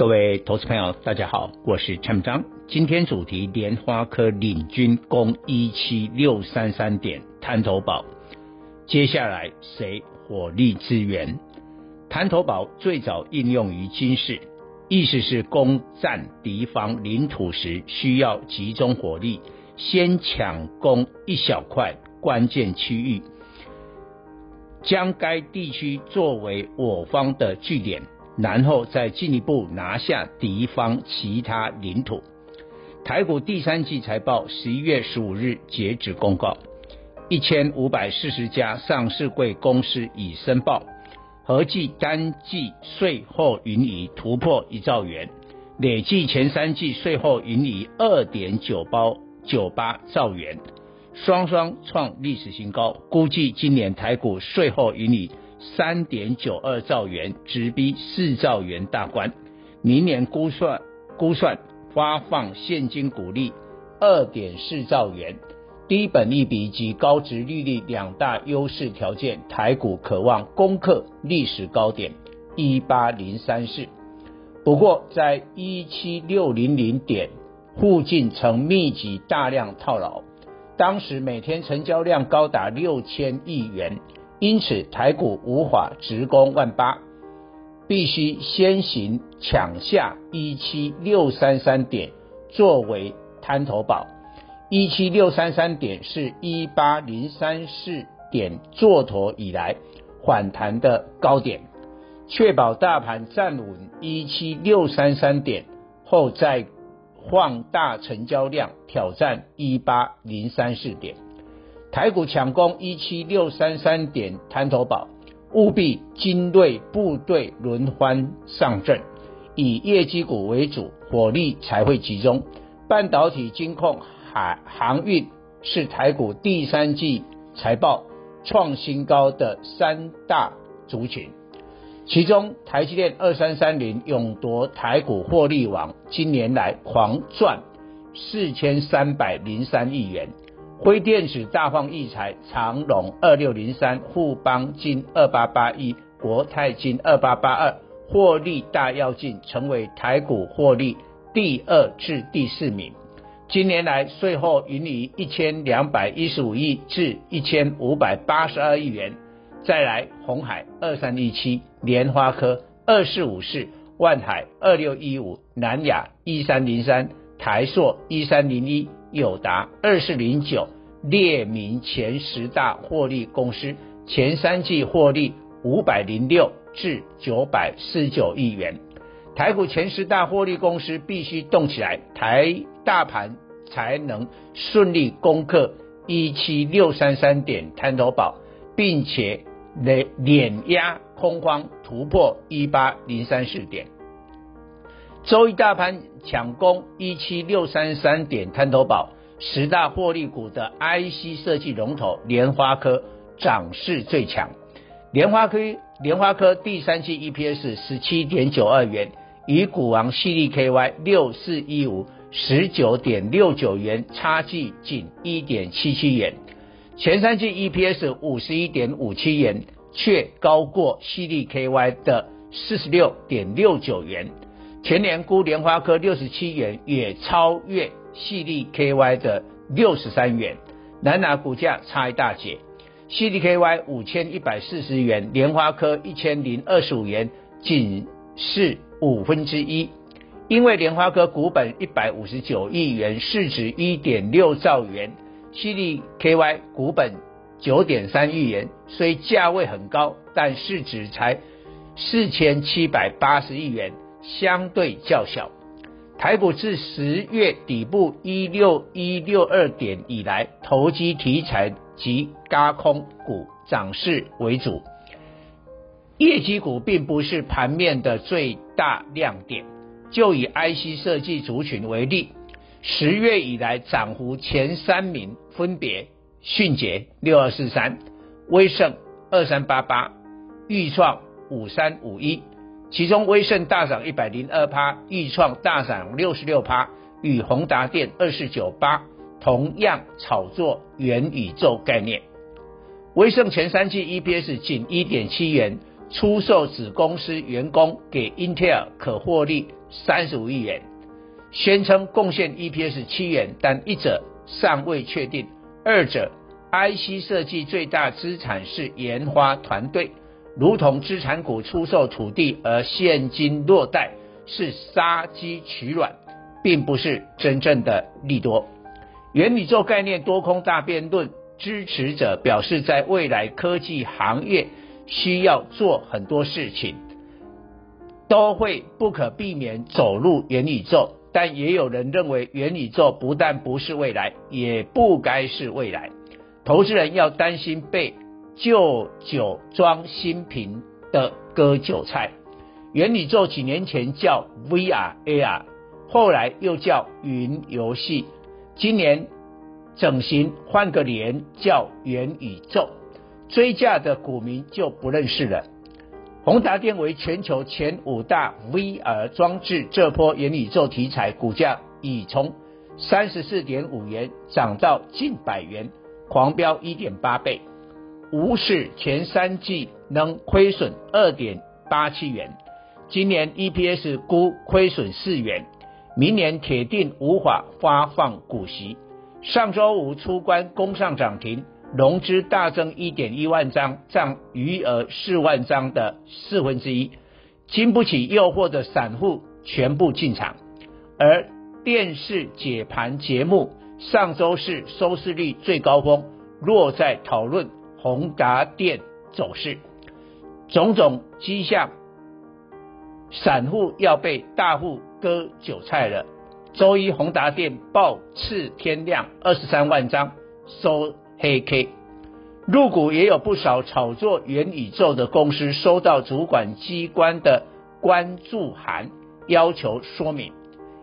各位投资朋友，大家好，我是陈章。今天主题：莲花科领军攻一七六三三点，滩头堡。接下来谁火力支援？滩头堡最早应用于军事，意思是攻占敌方领土时，需要集中火力，先抢攻一小块关键区域，将该地区作为我方的据点。然后再进一步拿下敌方其他领土。台股第三季财报十一月十五日截止公告，一千五百四十家上市柜公司已申报，合计单季税后盈余突破一兆元，累计前三季税后盈余二点九八九八兆元，双双创历史新高。估计今年台股税后盈余。三点九二兆元，直逼四兆元大关。明年估算估算发放现金股利二点四兆元，低本利比及高殖利率两大优势条件，台股可望攻克历史高点一八零三四。不过在一七六零零点附近曾密集大量套牢，当时每天成交量高达六千亿元。因此，台股无法直攻万八，必须先行抢下一七六三三点作为滩头堡。一七六三三点是一八零三四点做头以来反弹的高点，确保大盘站稳一七六三三点后，再放大成交量挑战一八零三四点。台股抢攻一七六三三点滩头堡，务必精锐部队轮番上阵，以业绩股为主，火力才会集中。半导体、金控、海航运是台股第三季财报创新高的三大族群，其中台积电二三三零勇夺台股获利王，今年来狂赚四千三百零三亿元。辉电子大放异彩，长荣二六零三、富邦金二八八一、国泰金二八八二获利大跃进，成为台股获利第二至第四名。今年来税后盈余一千两百一十五亿至一千五百八十二亿元。再来鸿海二三一七、联发科二四五四、万海二六一五、南亚一三零三、台硕一三零一。友达二四零九列名前十大获利公司，前三季获利五百零六至九百四十九亿元。台股前十大获利公司必须动起来，台大盘才能顺利攻克一七六三三点滩头堡，并且累碾压空方突破一八零三四点。周一大盘抢攻一七六三三点滩头堡，十大获利股的 IC 设计龙头莲花科涨势最强。莲花科莲花科第三季 EPS 十七点九二元，与股王矽力 KY 六四一五十九点六九元差距仅一点七七元。前三季 EPS 五十一点五七元，却高过矽力 KY 的四十六点六九元。前年估莲花科六十七元，也超越矽力 KY 的六十三元，难拿股价差一大截。矽力 KY 五千一百四十元，莲花科一千零二十五元，仅是五分之一。因为莲花科股本一百五十九亿元，市值一点六兆元，矽力 KY 股本九点三亿元，虽价位很高，但市值才四千七百八十亿元。相对较小，台股自十月底部一六一六二点以来，投机题材及高空股涨势为主，业绩股并不是盘面的最大亮点。就以 IC 设计族群为例，十月以来涨幅前三名分别迅捷六二四三、威盛二三八八、钰创五三五一，其中威盛大涨一百零二趴，钰创大涨六十六趴，与宏达电二四九八同样炒作元宇宙概念。威盛前三季 EPS 仅一点七元，出售子公司员工给 Intel 可获利三十五亿元，宣称贡献 EPS 七元，但一者尚未确定，二者 IC 设计最大资产是研发团队，如同资产股出售土地而现金落袋，是杀鸡取卵，并不是真正的利多。元宇宙概念多空大辩论。支持者表示，在未来科技行业需要做很多事情，都会不可避免走入元宇宙。但也有人认为，元宇宙不但不是未来，也不该是未来。投资人要担心被旧酒装新瓶的割韭菜。元宇宙几年前叫 VR AR，后来又叫云游戏，今年。整形换个脸叫元宇宙，追价的股民就不认识了。宏达电为全球前五大 VR 装置，这波元宇宙题材股价已从三十四点五元涨到近百元，狂飙一点八倍。无视前三季能亏损二点八七元，今年 EPS 估亏损四元，明年铁定无法发放股息。上周五出关攻上涨停，融资大增一点一万张，占余额四万张的四分之一，经不起诱惑的散户全部进场。而电视解盘节目上周四收视率最高峰，落在讨论宏达电走势，种种迹象，散户要被大户割韭菜了。周一，宏达电爆次天量二十三万张，收黑 K。入股也有不少炒作元宇宙的公司，收到主管机关的关注函，要求说明。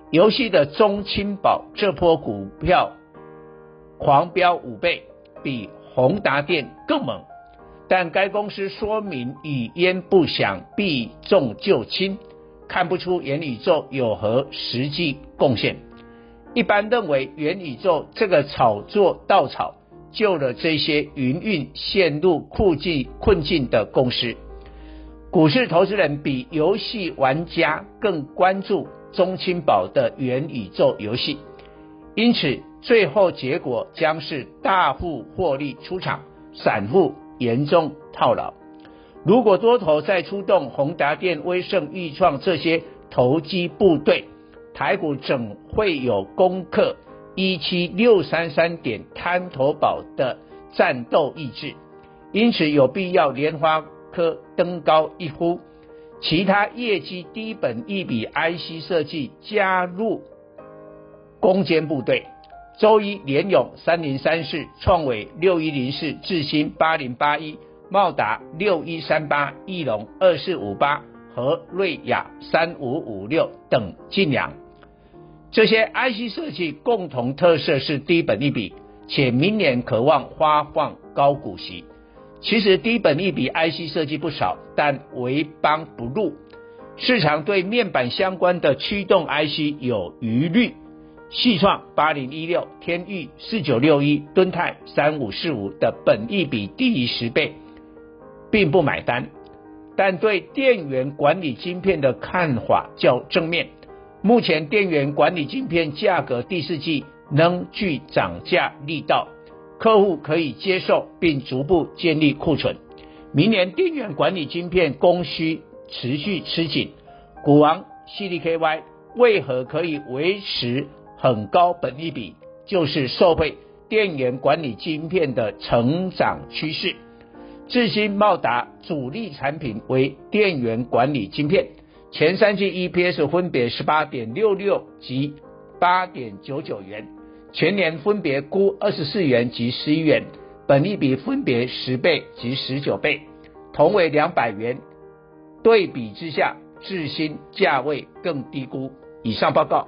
游戏的中青宝这波股票狂飙五倍，比宏达电更猛。但该公司说明语焉不详，避重就轻。看不出元宇宙有何实际贡献。一般认为，元宇宙这个炒作稻草救了这些营运陷入困境困境的公司。股市投资人比游戏玩家更关注中青宝的元宇宙游戏，因此最后结果将是大户获利出场，散户严重套牢。如果多头再出动，宏达电、威盛、钰创这些投机部队，台股怎会有攻克一七六三三点滩头堡的战斗意志？因此有必要联发科登高一呼，其他业绩低本一比 IC 设计加入攻坚部队。周一联咏三零三四，创伟六一零四，智新八零八一。茂达六一三八、翼龙二四五八和瑞亚三五五六等近两，这些 IC 设计共同特色是低本利比，且明年渴望发放高股息。其实低本利比 IC 设计不少，但为邦不入。市场对面板相关的驱动 IC 有疑虑，矽创八零一六、天域四九六一、敦泰三五四五的本益比低于十倍。并不买单，但对电源管理晶片的看法较正面。目前电源管理晶片价格第四季仍具涨价力道，客户可以接受，并逐步建立库存。明年电源管理晶片供需持续吃紧，股王 CDKY 为何可以维持很高本益比？就是受惠电源管理晶片的成长趋势。智新茂达主力产品为电源管理晶片，前三季 EPS 分别十八点六六及八点九九元，全年分别估二十四元及十一元，本益比分别十倍及十九倍，同为两百元，对比之下，智新价位更低估。以上报告。